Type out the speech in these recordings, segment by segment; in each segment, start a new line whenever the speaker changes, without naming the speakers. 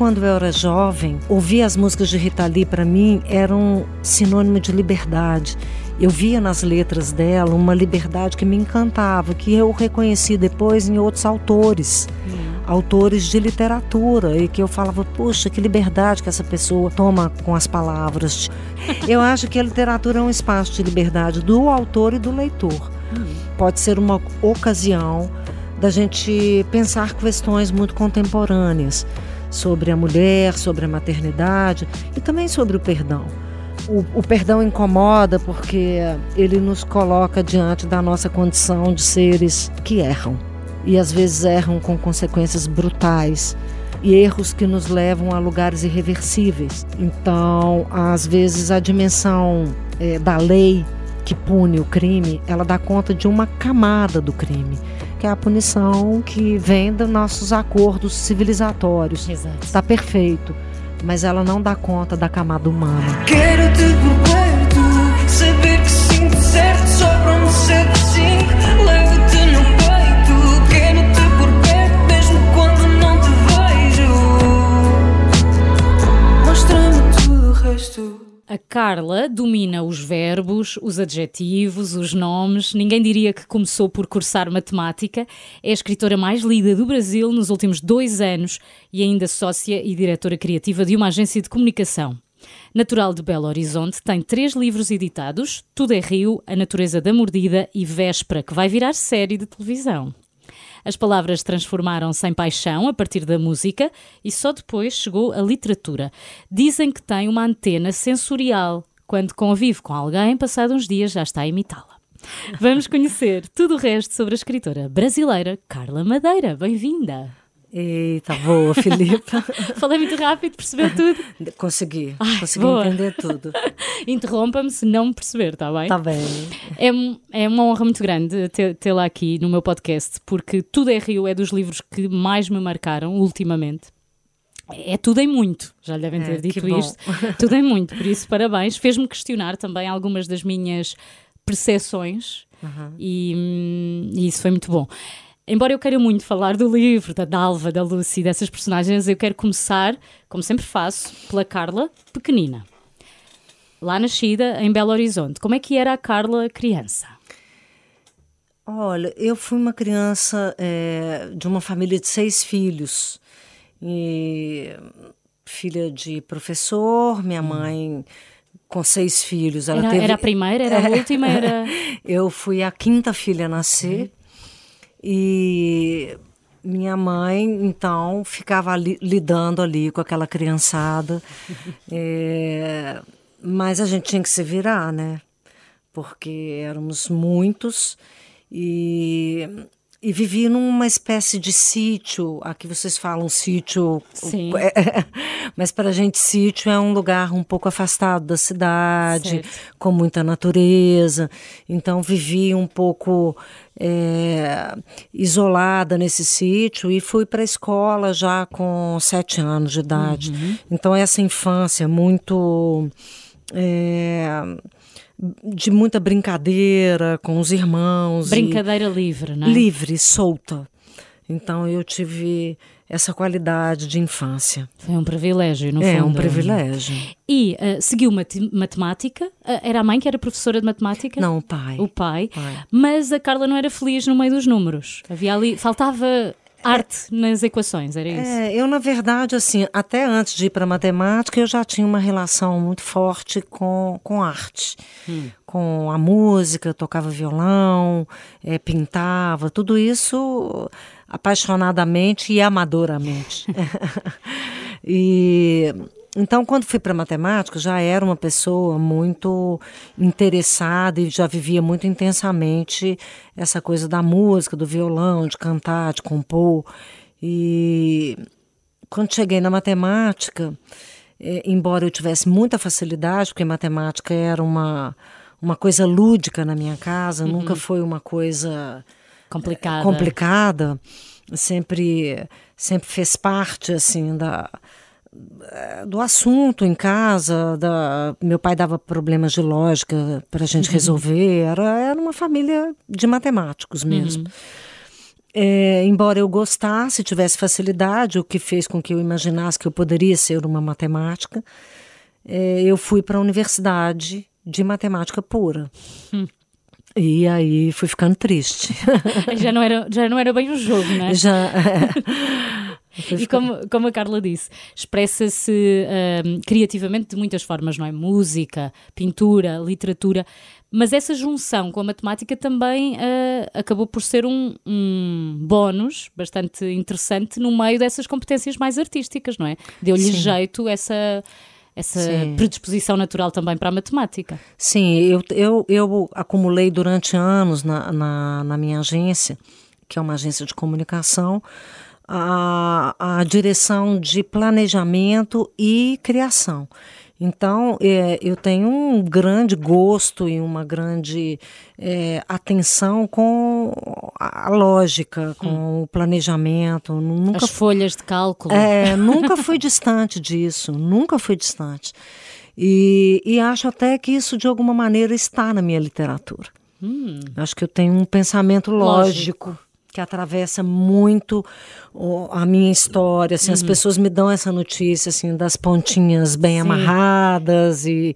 quando eu era jovem, ouvir as músicas de Rita Lee para mim era um sinônimo de liberdade. Eu via nas letras dela uma liberdade que me encantava, que eu reconheci depois em outros autores. Hum. Autores de literatura, e que eu falava, poxa, que liberdade que essa pessoa toma com as palavras. eu acho que a literatura é um espaço de liberdade do autor e do leitor. Hum. Pode ser uma ocasião da gente pensar questões muito contemporâneas sobre a mulher, sobre a maternidade e também sobre o perdão. O, o, perdão incomoda porque ele nos coloca diante da nossa condição de seres que erram. E às vezes erram com consequências brutais e erros que nos levam a lugares irreversíveis. Então, às vezes, a dimensão é, da lei que pune o crime, ela dá conta de uma camada do crime que é a punição que vem dos nossos acordos civilizatórios. Está perfeito, mas ela não dá conta da camada humana. Quero te A Carla domina os verbos, os adjetivos, os nomes. Ninguém diria que começou por cursar matemática. É a escritora mais lida do Brasil nos últimos dois anos e ainda sócia e diretora criativa de uma agência de comunicação. Natural de Belo Horizonte, tem três livros editados: Tudo é Rio, A Natureza da Mordida e Véspera, que vai virar série de televisão. As palavras transformaram-se em paixão a partir da música e só depois chegou a literatura. Dizem que tem uma antena sensorial. Quando convive com alguém, passados uns dias já está a imitá-la. Vamos conhecer tudo o resto sobre a escritora brasileira Carla Madeira. Bem-vinda! Eita, boa, Filipe.
Falei muito rápido, percebeu tudo?
Consegui, Ai, consegui boa. entender tudo.
Interrompa-me se não me perceber, está bem?
Está bem.
É, é uma honra muito grande tê-la aqui no meu podcast, porque Tudo é Rio é dos livros que mais me marcaram ultimamente. É tudo em muito, já lhe devem ter é, dito isto. Tudo em muito, por isso, parabéns. Fez-me questionar também algumas das minhas percepções uhum. e, hum, e isso foi muito bom. Embora eu queira muito falar do livro, da Dalva, da Lucy, dessas personagens, eu quero começar, como sempre faço, pela Carla pequenina. Lá nascida, em Belo Horizonte. Como é que era a Carla criança?
Olha, eu fui uma criança é, de uma família de seis filhos. E filha de professor, minha hum. mãe com seis filhos.
Ela era, teve... era a primeira, era a última? Era...
eu fui a quinta filha a nascer. Uhum. E minha mãe, então, ficava ali, lidando ali com aquela criançada. é, mas a gente tinha que se virar, né? Porque éramos muitos e e vivi numa espécie de sítio. Aqui vocês falam sítio.
Sim.
Mas para a gente, sítio é um lugar um pouco afastado da cidade, certo. com muita natureza. Então, vivi um pouco é, isolada nesse sítio e fui para a escola já com sete anos de idade. Uhum. Então, essa infância muito. É, de muita brincadeira com os irmãos.
Brincadeira livre, né?
Livre, solta. Então eu tive essa qualidade de infância.
Foi um privilégio, no
é,
fundo.
É, um privilégio.
E uh, seguiu mat matemática? Uh, era a mãe que era professora de matemática?
Não, o pai.
O pai. pai. Mas a Carla não era feliz no meio dos números. Havia ali, faltava arte nas equações, era isso?
É, eu, na verdade, assim, até antes de ir para matemática, eu já tinha uma relação muito forte com, com arte. Hum. Com a música, tocava violão, é, pintava, tudo isso apaixonadamente e amadoramente. e então, quando fui para matemática, já era uma pessoa muito interessada e já vivia muito intensamente essa coisa da música, do violão, de cantar, de compor. E quando cheguei na matemática, é, embora eu tivesse muita facilidade, porque matemática era uma, uma coisa lúdica na minha casa, uhum. nunca foi uma coisa
complicada.
complicada sempre sempre fez parte assim da do assunto em casa, da, meu pai dava problemas de lógica para a gente uhum. resolver, era, era uma família de matemáticos mesmo. Uhum. é, embora eu gostasse, tivesse facilidade, o que fez com que eu imaginasse que eu poderia ser uma matemática, é, eu fui para a universidade de matemática pura. Hum. E aí fui ficando triste.
já, não era, já não era bem o jogo, né?
Já.
É. e como, como a Carla disse, expressa-se um, criativamente de muitas formas, não é? Música, pintura, literatura. Mas essa junção com a matemática também uh, acabou por ser um, um bónus bastante interessante no meio dessas competências mais artísticas, não é? Deu-lhe jeito essa essa Sim. predisposição natural também para a matemática.
Sim, eu, eu, eu acumulei durante anos na, na, na minha agência, que é uma agência de comunicação, a, a direção de planejamento e criação. Então, é, eu tenho um grande gosto e uma grande é, atenção com a lógica, com hum. o planejamento.
Nunca, As folhas de cálculo.
É, nunca fui distante disso, nunca fui distante. E, e, acho até que isso, de alguma maneira, está na minha literatura. Hum. Acho que eu tenho um pensamento lógico. lógico que atravessa muito a minha história, assim, uhum. as pessoas me dão essa notícia, assim, das pontinhas bem Sim. amarradas e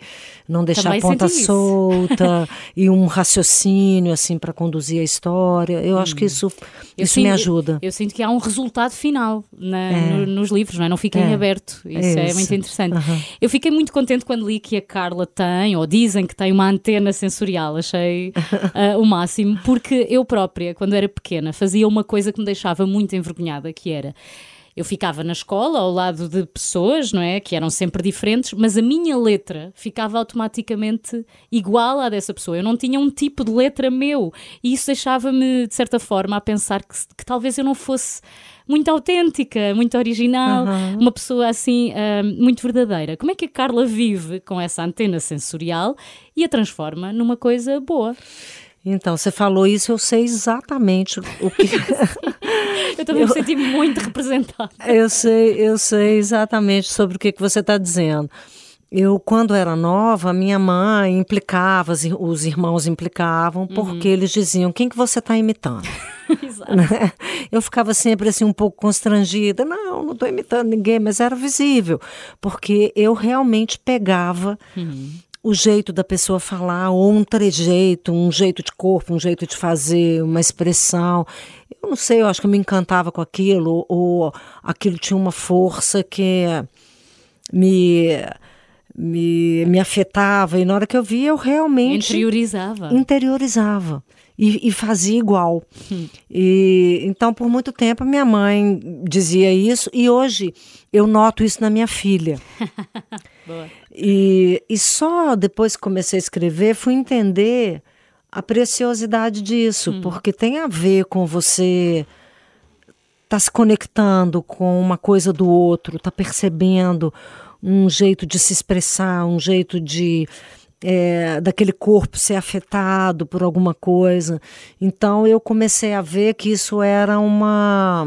não deixar Também a ponta solta e um raciocínio, assim, para conduzir a história. Eu acho que uhum. isso, isso
sinto,
me ajuda.
Eu, sinto que há um resultado final na, é. no, nos livros, não é? Não fica é. em aberto. Isso é, é muito interessante. Uhum. Eu fiquei muito contente quando li que a Carla tem, ou dizem que tem uma antena sensorial. Achei uh, o máximo, porque eu própria, quando era pequena, fazia uma coisa que me deixava muito envergonhada que era eu ficava na escola ao lado de pessoas, não é, que eram sempre diferentes, mas a minha letra ficava automaticamente igual à dessa pessoa. Eu não tinha um tipo de letra meu e isso deixava-me de certa forma a pensar que, que talvez eu não fosse muito autêntica, muito original, uhum. uma pessoa assim uh, muito verdadeira. Como é que a Carla vive com essa antena sensorial e a transforma numa coisa boa?
Então, você falou isso, eu sei exatamente o que.
eu também eu, me senti muito representada.
Eu sei, eu sei exatamente sobre o que, que você está dizendo. Eu, quando era nova, minha mãe implicava, os irmãos implicavam, uhum. porque eles diziam: quem que você está imitando? né? Eu ficava sempre assim um pouco constrangida. Não, não estou imitando ninguém, mas era visível, porque eu realmente pegava uhum o jeito da pessoa falar, ou um trejeito, um jeito de corpo, um jeito de fazer, uma expressão. Eu não sei, eu acho que eu me encantava com aquilo, ou aquilo tinha uma força que me, me, me afetava, e na hora que eu via, eu realmente.
Interiorizava.
Interiorizava. E, e, fazia igual. Hum. E, então, por muito tempo, minha mãe dizia isso, e hoje eu noto isso na minha filha. E, e só depois que comecei a escrever fui entender a preciosidade disso, hum. porque tem a ver com você tá se conectando com uma coisa do outro, tá percebendo um jeito de se expressar, um jeito de é, daquele corpo ser afetado por alguma coisa. Então eu comecei a ver que isso era uma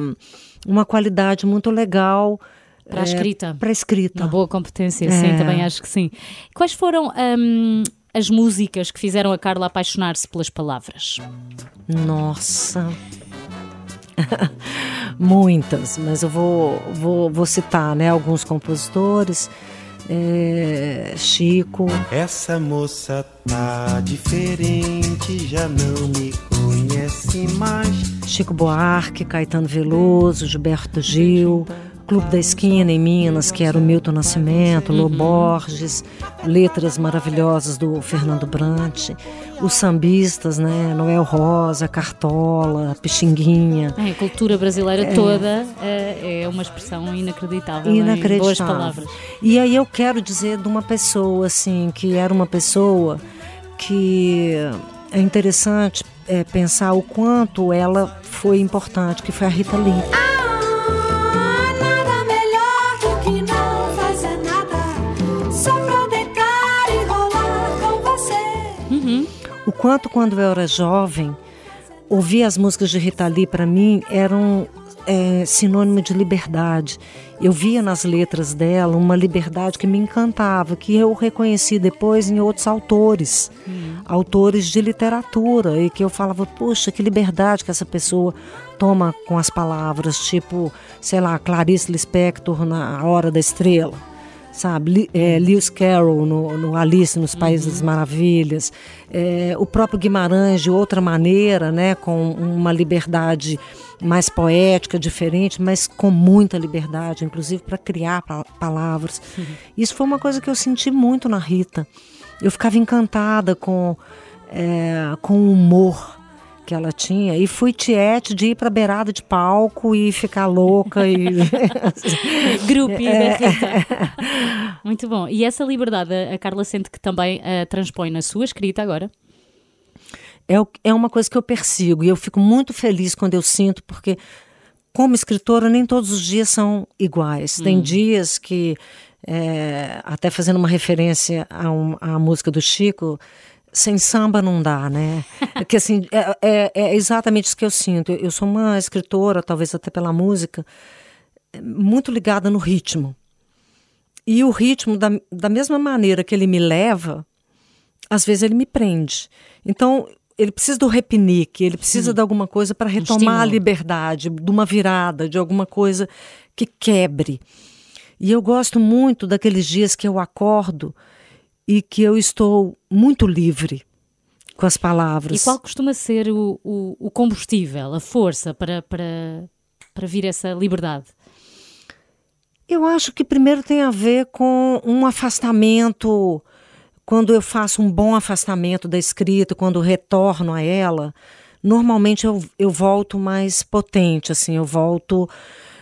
uma qualidade muito legal
para a é, escrita.
Para a escrita.
Uma boa competência, é. sim, também acho que sim. Quais foram um, as músicas que fizeram a Carla apaixonar-se pelas palavras?
Nossa. Muitas, mas eu vou, vou, vou citar né, alguns compositores. É, Chico.
Essa moça tá diferente, já não me conhece mais.
Chico Buarque, Caetano Veloso, Gilberto Gil, Clube da Esquina em Minas, que era o Milton Nascimento, Lô uhum. Borges, letras maravilhosas do Fernando Brant, os sambistas, né? Noel Rosa, Cartola, Pixinguinha.
É, a cultura brasileira é, toda é, é, uma expressão inacreditável. Inacreditável. boas palavras.
E aí eu quero dizer de uma pessoa, assim, que era uma pessoa que é interessante é, pensar o quanto ela foi importante, que foi a Rita Lee. Ah! Quanto, quando eu era jovem, ouvir as músicas de Rita Lee para mim eram é sinônimo de liberdade. Eu via nas letras dela uma liberdade que me encantava, que eu reconheci depois em outros autores, hum. autores de literatura, e que eu falava, poxa, que liberdade que essa pessoa toma com as palavras, tipo, sei lá, Clarice Lispector na Hora da Estrela sabe? É, Lewis Carroll no, no Alice nos Países uhum. das Maravilhas, é, o próprio Guimarães de outra maneira, né, com uma liberdade mais poética, diferente, mas com muita liberdade, inclusive para criar pa palavras. Uhum. Isso foi uma coisa que eu senti muito na Rita. Eu ficava encantada com, é, com o humor que ela tinha e fui tiete de ir para beirada de palco e ficar louca e
grupinho é. muito bom e essa liberdade a Carla sente que também uh, transpõe na sua escrita agora
é, é uma coisa que eu persigo e eu fico muito feliz quando eu sinto porque como escritora nem todos os dias são iguais hum. tem dias que é, até fazendo uma referência a um, à música do Chico sem samba não dá, né? É que assim, é, é, é, exatamente isso que eu sinto. Eu, eu sou uma escritora, talvez até pela música, muito ligada no ritmo. E o ritmo, da, da mesma maneira que ele me leva, às vezes ele me prende. Então, ele precisa do repinique, ele precisa Sim. de alguma coisa para retomar um a liberdade, de uma virada, de alguma coisa que quebre. E eu gosto muito daqueles dias que eu acordo e que eu estou muito livre com as palavras.
E qual costuma ser o, o, o combustível, a força para, para, para vir essa liberdade?
Eu acho que primeiro tem a ver com um afastamento. Quando eu faço um bom afastamento da escrita, quando retorno a ela, normalmente eu, eu volto mais potente, assim, eu volto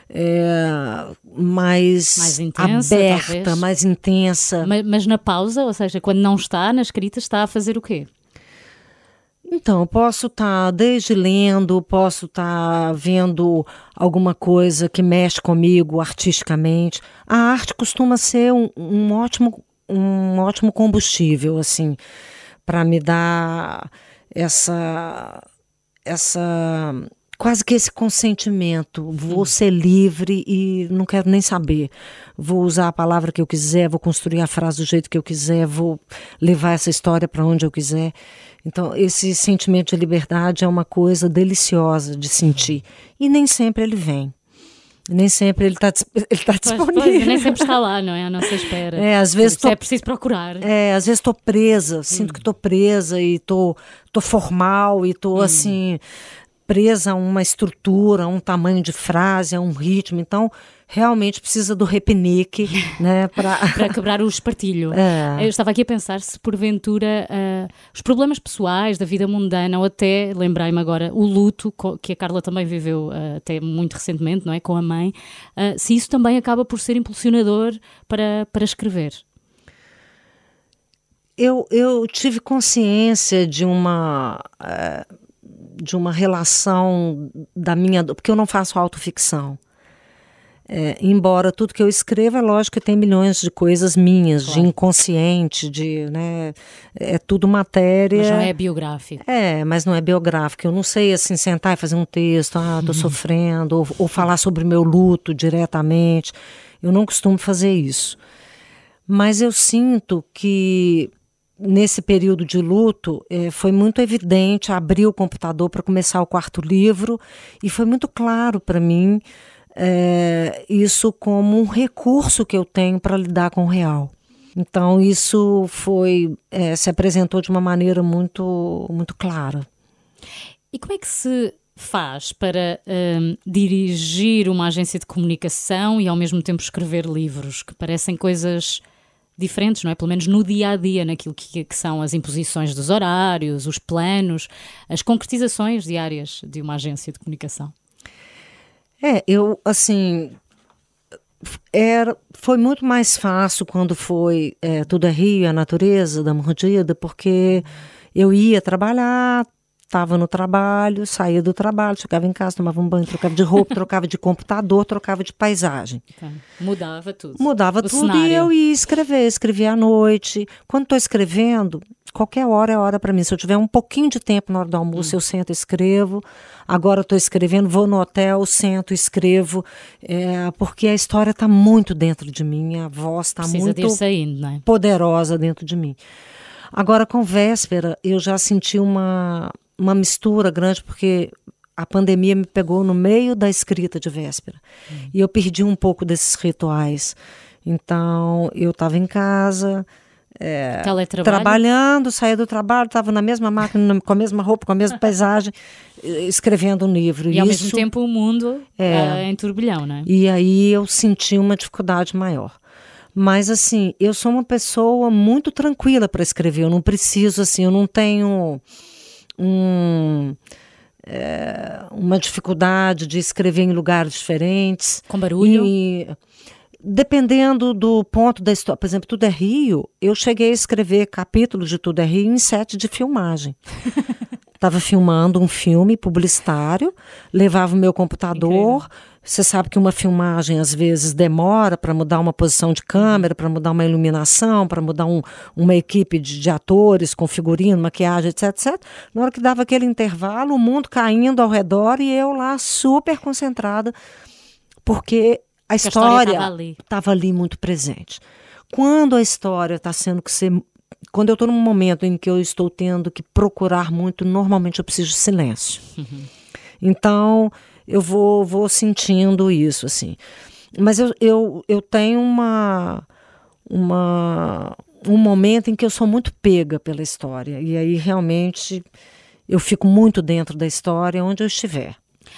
é, mais, mais intensa, aberta, talvez. mais intensa.
Mas, mas, na pausa, ou seja, quando não está na escrita, está a fazer o quê?
Então, posso estar tá desde lendo, posso estar tá vendo alguma coisa que mexe comigo artisticamente. A arte costuma ser um, um ótimo, um ótimo combustível, assim, para me dar essa essa quase que esse consentimento. Vou hum. ser livre e não quero nem saber. Vou usar a palavra que eu quiser, vou construir a frase do jeito que eu quiser, vou levar essa história para onde eu quiser. Então, esse sentimento de liberdade é uma coisa deliciosa de sentir. E nem sempre ele vem. Nem sempre ele está ele tá disponível. Pois, pois,
nem sempre está lá, não é? À nossa espera.
É, às vezes
tô, é preciso procurar.
É, às vezes estou presa, sinto hum. que estou presa e estou tô, tô formal e estou hum. assim presa a uma estrutura, a um tamanho de frase, a um ritmo. Então, realmente precisa do repenique, né,
para quebrar o espartilho. É. Eu estava aqui a pensar se porventura uh, os problemas pessoais da vida mundana ou até, lembrei-me agora, o luto que a Carla também viveu uh, até muito recentemente, não é, com a mãe, uh, se isso também acaba por ser impulsionador para, para escrever.
Eu, eu tive consciência de uma de uma relação da minha. Porque eu não faço autoficção. É, embora tudo que eu escrevo, é lógico que tem milhões de coisas minhas, claro. de inconsciente, de, né, é tudo matéria. Mas
não é biográfico.
É, mas não é biográfico. Eu não sei, assim, sentar e fazer um texto, ah, tô uhum. sofrendo, ou, ou falar sobre meu luto diretamente. Eu não costumo fazer isso. Mas eu sinto que nesse período de luto, é, foi muito evidente abrir o computador para começar o quarto livro e foi muito claro para mim é, isso como um recurso que eu tenho para lidar com o real. Então isso foi é, se apresentou de uma maneira muito muito clara.
E como é que se faz para um, dirigir uma agência de comunicação e ao mesmo tempo escrever livros que parecem coisas diferentes, não é? Pelo menos no dia a dia, naquilo que, que, são as imposições dos horários, os planos, as concretizações diárias de uma agência de comunicação.
É, eu, assim, era, foi muito mais fácil quando foi é, Tudo é Rio, a natureza da mordida, porque eu ia trabalhar, estava no trabalho, saía do trabalho, chegava em casa, tomava um banho, trocava de roupa, trocava de computador, trocava de paisagem.
Tá. Mudava tudo.
Mudava
O
tudo
cenário.
e eu ia escrever, escrevia à noite. Quando estou escrevendo, qualquer hora é hora para mim. Se eu tiver um pouquinho de tempo na hora do almoço,
Hum.
eu sento e escrevo. Agora estou escrevendo, vou no hotel, sento, escrevo, é, porque a história está muito dentro de mim, a voz está muito
saindo, não é?
poderosa dentro de mim. Agora, com véspera, eu já senti uma, uma mistura grande, porque a pandemia me pegou no meio da escrita de véspera. E eu perdi um pouco desses rituais. Então, eu estava em casa, é, trabalhando, saía do trabalho, estava na mesma máquina, com a mesma roupa, com a mesma paisagem, eh, escrevendo um livro.
E ao
Isso-
mesmo tempo o mundo
É.
ah, em turbilhão, não é?
e aí eu senti uma dificuldade maior. Mas assim, eu sou uma pessoa muito tranquila para escrever. Eu não preciso assim, eu não tenho um, é, uma dificuldade de escrever em lugares diferentes.
Com barulho.
E, dependendo do ponto da história, por exemplo, Tudo é Rio, eu cheguei a escrever capítulos de Tudo é Rio em sete de filmagem. Estava filmando um filme publicitário, levava o meu computador. Você sabe que uma filmagem às vezes demora para mudar uma posição de câmera, para mudar uma iluminação, para mudar um- uma equipe de, de atores com figurino, maquiagem, etc, etc. Na hora que dava aquele intervalo, o mundo caindo ao redor e eu lá super concentrada, porque a
história estava ali.
estava ali muito presente. Quando a história está sendo que ser. Quando eu estou num momento em que eu estou tendo que procurar muito, normalmente eu preciso de silêncio. Então, eu vou, vou sentindo isso, assim. Mas eu, eu, eu tenho uma, uma, um momento em que eu sou muito pega pela história. E aí, realmente, eu fico muito dentro da história onde eu estiver.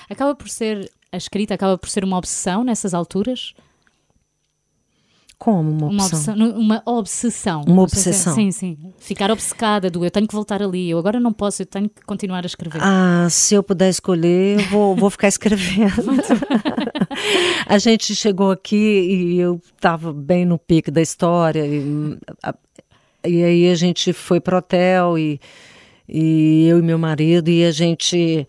Acaba por ser, a escrita acaba por ser uma obsessão nessas alturas?
Como uma
Uma obsessão. Uma obsessão.
Uma
se é-
obsessão.
Sim, sim. Ficar obcecada do eu tenho que voltar ali, eu agora não posso, eu tenho que continuar a escrever.
Ah, se eu puder escolher, eu vou, vou ficar escrevendo. a gente chegou aqui e eu estava bem no pique da história. E, a- e aí a gente foi pro hotel e, e eu e meu marido, e a gente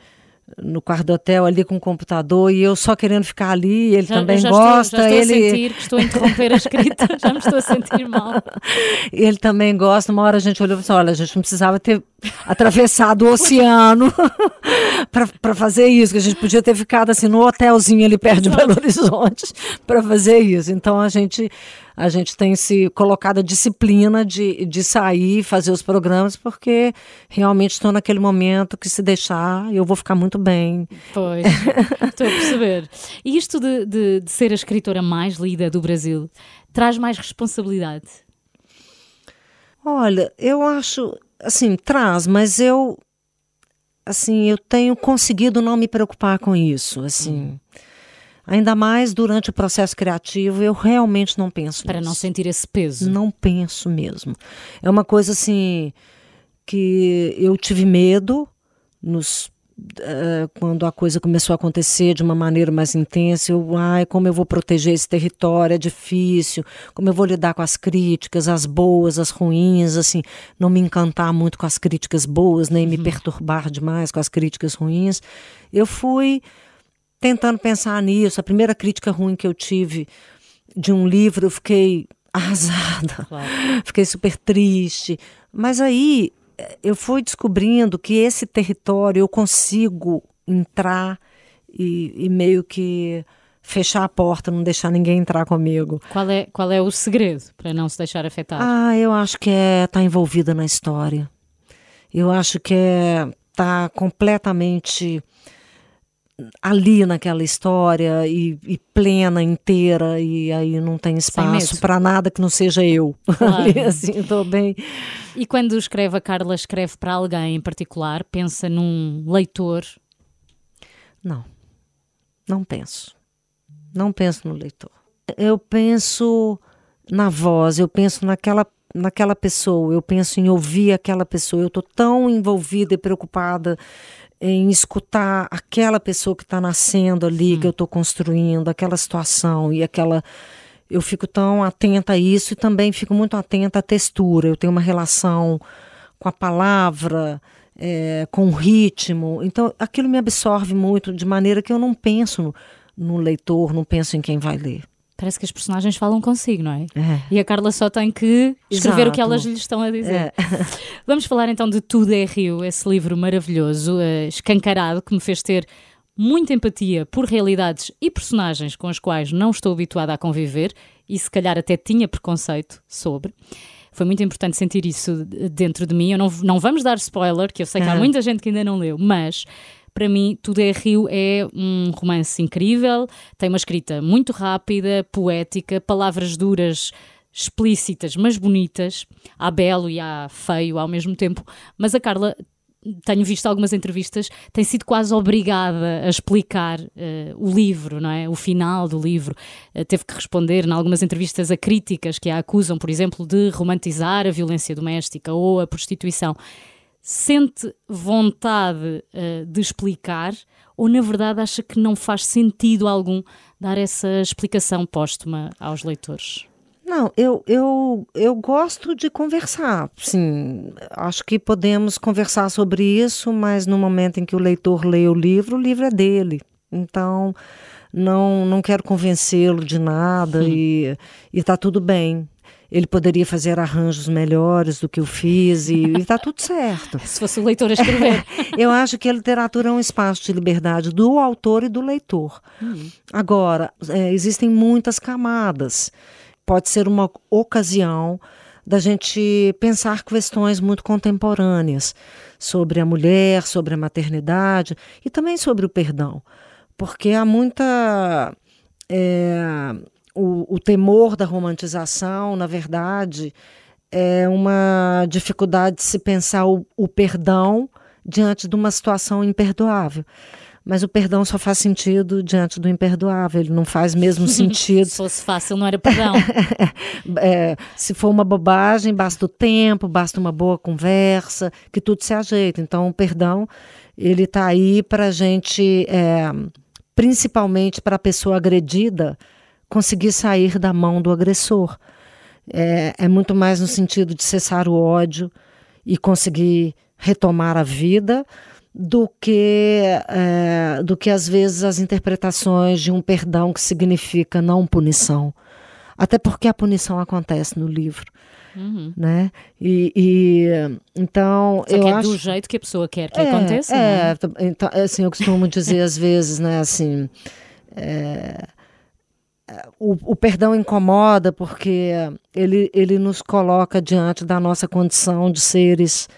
no quarto do hotel ali com o computador e eu só querendo ficar ali, ele
Já-
também
já
gosta,
Estou, já estou
ele
a sentir que estou a interromper a escrita, já me estou a sentir mal.
ele também gosta. Uma hora a gente olhou e falou: olha, a gente não precisava ter atravessado o oceano para fazer isso, que a gente podia ter ficado assim no hotelzinho ali perto de Belo Horizonte para fazer isso. Então a gente a gente tem se colocado a disciplina de, de sair e fazer os programas, porque realmente estou naquele momento que se deixar eu vou ficar muito bem.
Pois, estou a perceber. E isto de, de- de ser a escritora mais lida do Brasil traz mais responsabilidade?
Olha, eu acho, assim, traz, mas eu, assim, eu tenho conseguido não me preocupar com isso, assim. Ainda mais durante o processo criativo, eu realmente não penso
Para não
nisso.
sentir esse peso.
Não penso mesmo. É uma coisa assim que eu tive medo nos eh, quando a coisa começou a acontecer de uma maneira mais intensa, eu, ai, como eu vou proteger esse território, é difícil, como eu vou lidar com as críticas, as boas, as ruins, assim, não me encantar muito com as críticas boas, nem me perturbar demais com as críticas ruins. Eu fui tentando pensar nisso. A primeira crítica ruim que eu tive de um livro, eu fiquei arrasada.
Claro.
Fiquei super triste. Mas aí eu fui descobrindo que esse território eu consigo entrar e, e meio que fechar a porta, não deixar ninguém entrar comigo.
Qual é, qual é o segredo para não se deixar afetar?
Ah, eu acho que é estar envolvida na história. Eu acho que é estar completamente ali naquela história e, e plena, inteira, e aí não tem espaço para nada que não seja eu.
Claro.
Assim, estou bem.
E quando escreve a Carla, escreve para alguém em particular? Pensa num leitor?
Não, não penso. Não penso no leitor. Eu penso na voz, eu penso naquela, naquela pessoa, eu penso em ouvir aquela pessoa. Eu estou tão envolvida e preocupada em escutar aquela pessoa que está nascendo ali, que eu estou construindo, aquela situação e aquela. Eu fico tão atenta a isso e também fico muito atenta à textura. Eu tenho uma relação com a palavra é, com ritmo. Então, aquilo me absorve muito, de maneira que eu não penso no, no leitor, não penso em quem vai ler.
Parece que as personagens falam consigo, não é?
É.
E a Carla só tem que escrever
Exato.
o que elas lhe estão a dizer.
É.
Vamos falar então de Tudo é Rio, esse livro maravilhoso, eh, escancarado, que me fez ter muita empatia por realidades e personagens com as quais não estou habituada a conviver e se calhar até tinha preconceito sobre. Foi muito importante sentir isso dentro de mim. Eu não, não vamos dar spoiler, que eu sei que há
Ah.
muita gente que ainda não leu, mas para mim, Tudo é Rio é um romance incrível, tem uma escrita muito rápida, poética, palavras duras, explícitas, mas bonitas. Há belo e há feio ao mesmo tempo. Mas a Carla, tenho visto algumas entrevistas, tem sido quase obrigada a explicar eh, o livro, não é? O final do livro. Eh, teve que responder, em algumas entrevistas, a críticas que a acusam, por exemplo, de romantizar a violência doméstica ou a prostituição sente vontade eh, de explicar ou, na verdade, acha que não faz sentido algum dar essa explicação póstuma aos leitores?
Não, eu, eu, eu gosto de conversar. Sim, acho que podemos conversar sobre isso, mas no momento em que o leitor lê o livro, o livro é dele. Então, não, não quero convencê-lo de nada e está tudo bem. Ele poderia fazer arranjos melhores do que eu fiz e está tudo certo.
Se fosse o leitor escrever.
Eu acho que a literatura é um espaço de liberdade do autor e do leitor. Agora, é, existem muitas camadas. Pode ser uma ocasião da gente pensar questões muito contemporâneas sobre a mulher, sobre a maternidade e também sobre o perdão. Porque há muita. é, o, o temor da romantização, na verdade, é uma dificuldade de se pensar o, o perdão diante de uma situação imperdoável. Mas o perdão só faz sentido diante do imperdoável, ele não faz mesmo sentido.
Se fosse fácil, não era perdão.
É, se for uma bobagem, basta o tempo, basta uma boa conversa, que tudo se ajeita. Então, o perdão, ele está aí para a gente, é, principalmente para a pessoa agredida, conseguir sair da mão do agressor. É, é muito mais no sentido de cessar o ódio e conseguir retomar a vida do que é, do que às vezes as interpretações de um perdão que significa não punição até porque a punição acontece no livro
Uhum.
né e, e, então
Só
eu
que é
acho
do jeito que a pessoa quer que
é,
aconteça. é?
é, t- então, assim, eu costumo dizer às vezes, né, assim, é, é, o, o perdão incomoda porque ele, ele nos coloca diante da nossa condição de seres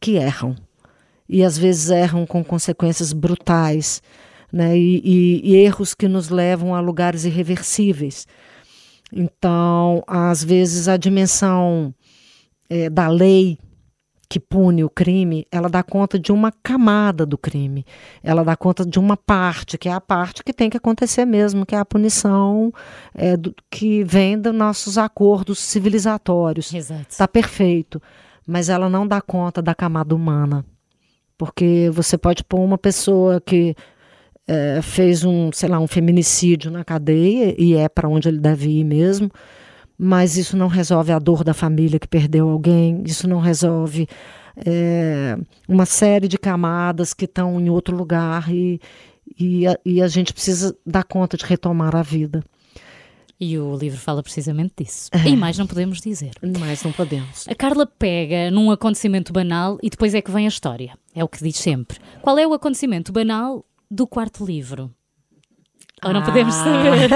que erram. E às vezes erram com consequências brutais, né, e, e- e erros que nos levam a lugares irreversíveis. Então, às vezes, a dimensão eh, da lei que pune o crime, ela dá conta de uma camada do crime. Ela dá conta de uma parte, que é a parte que tem que acontecer mesmo, que é a punição eh, do- que vem dos nossos acordos civilizatórios.
Exato.
Está perfeito. Mas ela não dá conta da camada humana. Porque você pode pôr uma pessoa que eh, fez um, sei lá, um feminicídio na cadeia, e é para onde ele deve ir mesmo, mas isso não resolve a dor da família que perdeu alguém, isso não resolve eh, uma série de camadas que estão em outro lugar e, e, a, e a gente precisa dar conta de retomar a vida.
E o livro fala precisamente disso. E mais não podemos dizer.
Mas não podemos.
A Carla pega num acontecimento banal e depois é que vem a história. É o que diz sempre. Qual é o acontecimento banal do quarto livro? Ou não podemos
Ah.
saber?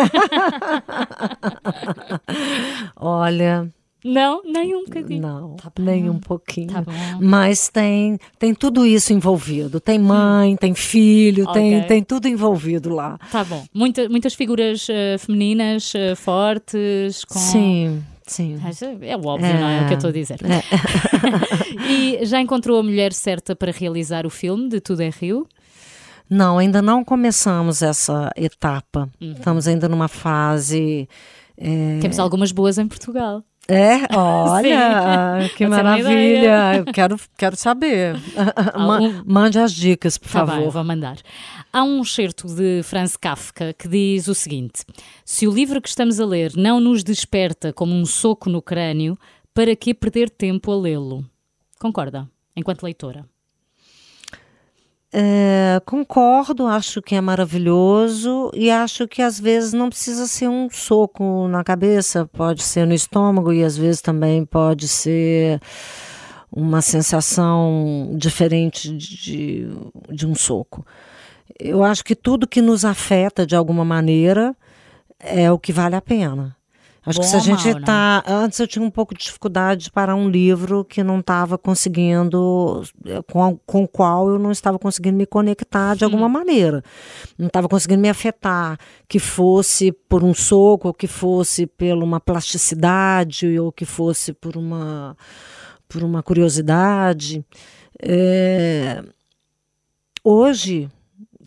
Olha,
Não, nem um bocadinho.
não,
Tá
nem um pouquinho.
Tá bom.
Mas tem, tem tudo isso envolvido. Tem mãe, tem filho, tem,
Ok.
tem tudo envolvido lá.
Tá bom. Muita- muitas figuras eh, femininas eh, fortes. Com...
Sim, sim.
É óbvio, não é o que eu estou a dizer.
É.
e já encontrou a mulher certa para realizar o filme de Tudo é Rio?
Não, ainda não começamos essa etapa.
Uhum.
Estamos ainda numa fase. É,
Temos algumas boas em Portugal.
É? olha, que
Pode ser uma
maravilha. Eu quero, quero saber.
Algum-
Mande as dicas, por
Tá bem,
favor.
vou mandar. Há um excerto de Franz Kafka que diz o seguinte: Se o livro que estamos a ler não nos desperta como um soco no crânio, para que perder tempo a lê-lo? Concorda? Enquanto leitora.
É, concordo, acho que é maravilhoso e acho que às vezes não precisa ser um soco na cabeça, pode ser no estômago e às vezes também pode ser uma sensação diferente de, de um soco. Eu acho que tudo que nos afeta de alguma maneira é o que vale a pena. Acho Bom que se a gente está. Né? Antes eu tinha um pouco de dificuldade de parar um livro que não estava conseguindo. Com, com o qual eu não estava conseguindo me conectar de alguma hum. maneira. Não estava conseguindo me afetar. Que fosse por um soco, ou que fosse por uma plasticidade, ou que fosse por uma, por uma curiosidade. É, hoje,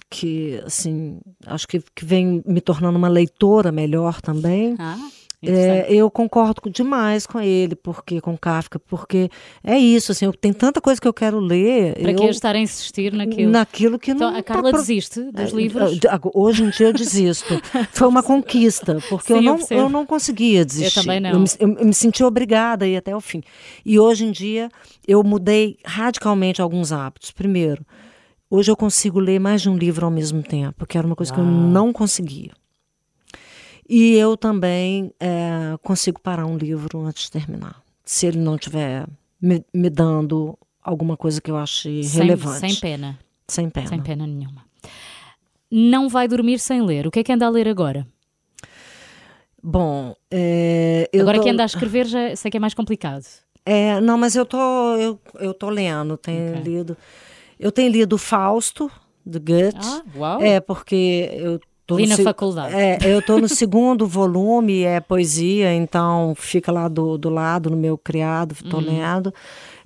que assim acho que, que vem me tornando uma leitora melhor também. Ah. É, eu concordo demais com ele, porque com Kafka, porque é isso, assim, eu, tem tanta coisa que eu quero ler.
Para eu, que estar a insistir naquilo?
Naquilo que
então,
não.
A tá Carla tá desiste dos é, livros?
Hoje em dia eu desisto. Foi uma conquista, porque Sim, eu, não, eu, eu, não conseguia desistir.
Eu também não.
Eu me, eu me senti obrigada a ir até o fim. E hoje em dia eu mudei radicalmente alguns hábitos. Primeiro, hoje eu consigo ler mais de um livro ao mesmo tempo, que era uma coisa Uau. que eu não conseguia. E eu também é, consigo parar um livro antes de terminar, se ele não estiver me, me, dando alguma coisa que eu ache sem, relevante.
Sem pena.
Sem pena.
Sem pena nenhuma. Não vai dormir sem ler. O que é que anda a ler agora?
Bom, é,
agora
tô...
que anda a escrever já sei que é mais complicado.
É, não, mas eu tô eu, eu tô lendo, tenho okay. lido. Eu tenho lido Fausto de Goethe.
Ah, uau.
É porque eu
Vi na faculdade.
É, eu estou no segundo volume, é poesia, então fica lá do, do lado, no meu criado, estou uhum. lendo.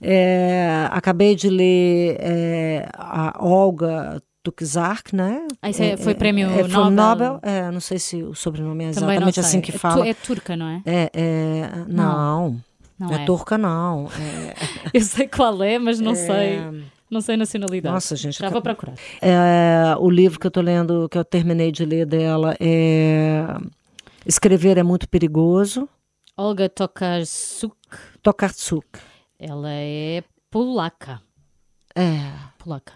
É, acabei de ler é, a Olga Tukzark, né?
Ah, isso é, foi prêmio
é,
Nobel? Foi Nobel,
é, não sei se o sobrenome é exatamente assim que fala.
É, turca, não é?
É, é não, não, não é, turca não.
Eu sei qual é, mas não sei. Não sei nacionalidade.
Nossa, gente.
Já vou procurar.
É, o livro que eu estou lendo, que eu terminei de ler dela, é Escrever é muito perigoso.
Olga Tokarczuk.
Tokarczuk.
Ela é polaca.
É.
Polaca.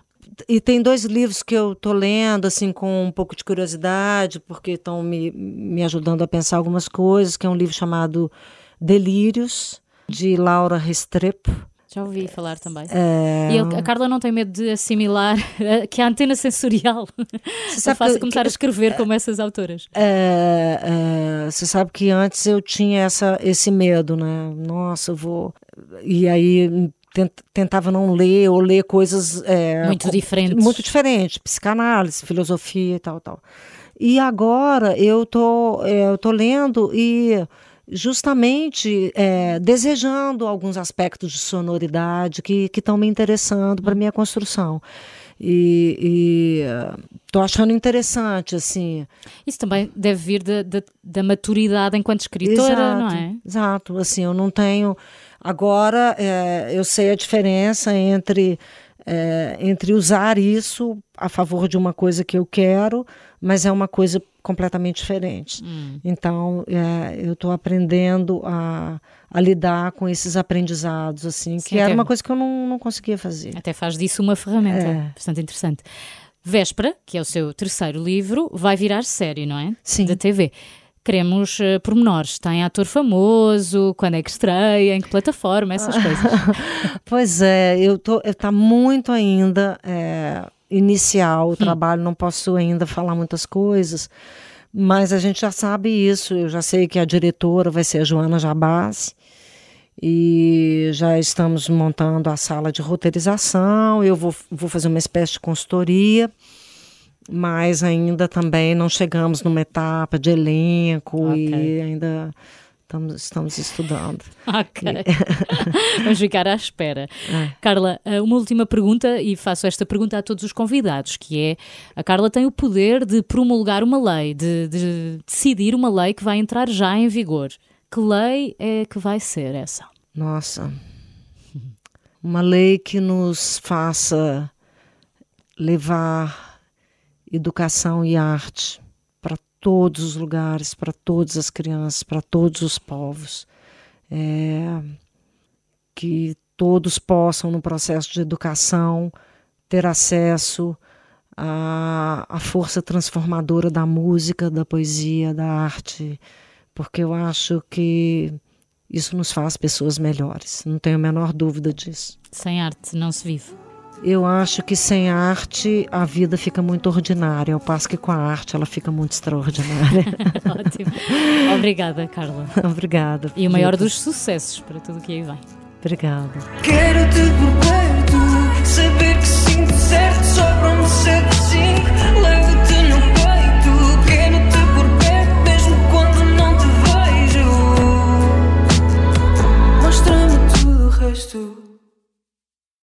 E tem dois livros que eu estou lendo, assim, com um pouco de curiosidade, porque estão me, me ajudando a pensar algumas coisas, que é um livro chamado Delírios, de Laura Restrepo
já ouvi falar também. É... E a Carla não tem medo de assimilar que a antena sensorial é fácil começar que, a escrever como essas autoras.
É, é, você sabe que antes eu tinha essa, esse medo, né? Nossa, eu vou. E aí tentava não ler ou ler coisas
é, muito diferentes.
Muito diferentes, psicanálise, filosofia e tal, tal. E agora eu tô, é, eu tô lendo e justamente é, desejando alguns aspectos de sonoridade que estão me interessando para minha construção. E estou achando interessante, assim.
Isso também deve vir da, da, da maturidade enquanto escritora,
exato,
não é?
Exato, assim, eu não tenho... Agora, é, eu sei a diferença entre é, entre usar isso a favor de uma coisa que eu quero, mas é uma coisa completamente diferente. Hum. Então, é, eu estou aprendendo a, a, lidar com esses aprendizados, assim, Sim, que era uma coisa que eu não, não conseguia fazer.
Até faz disso uma ferramenta é. bastante interessante. Véspera, que é o seu terceiro livro, vai virar série, não é?
Sim.
Da TV queremos uh, pormenores. Tem ator famoso, quando é que estreia, em que plataforma, essas coisas.
pois é, eu tô, está muito ainda é, inicial o trabalho, não posso ainda falar muitas coisas, mas a gente já sabe isso. Eu já sei que a diretora vai ser a Joana Jabassi e já estamos montando a sala de roteirização. Eu vou, vou fazer uma espécie de consultoria mas ainda também não chegamos numa etapa de elenco okay. e ainda estamos, estamos estudando.
Ok. Vamos ficar à espera. É. Carla, eh, uma última pergunta, e faço esta pergunta a todos os convidados, que é, a Carla tem o poder de promulgar uma lei, de, de decidir uma lei que vai entrar já em vigor. Que lei é que vai ser essa?
Nossa, uma lei que nos faça levar educação e arte todos os lugares, para todas as crianças, para todos os povos. É, que todos possam, no processo de educação, ter acesso à, à força transformadora da música, da poesia, da arte, porque eu acho que isso nos faz pessoas melhores, não tenho a menor dúvida disso.
Sem arte não se vive.
Eu acho que sem arte a vida fica muito ordinária, ao passo que com a arte ela fica muito extraordinária.
Ótimo. Obrigada, Carla.
Obrigada.
E o maior dos sucessos para tudo o que aí vem.
Obrigada.
Quero-te por perto, saber que sinto certo, sobram-me sete cinco, levo-te no peito. Quero-te por perto, mesmo quando não te vejo. Mostra-me tudo o resto.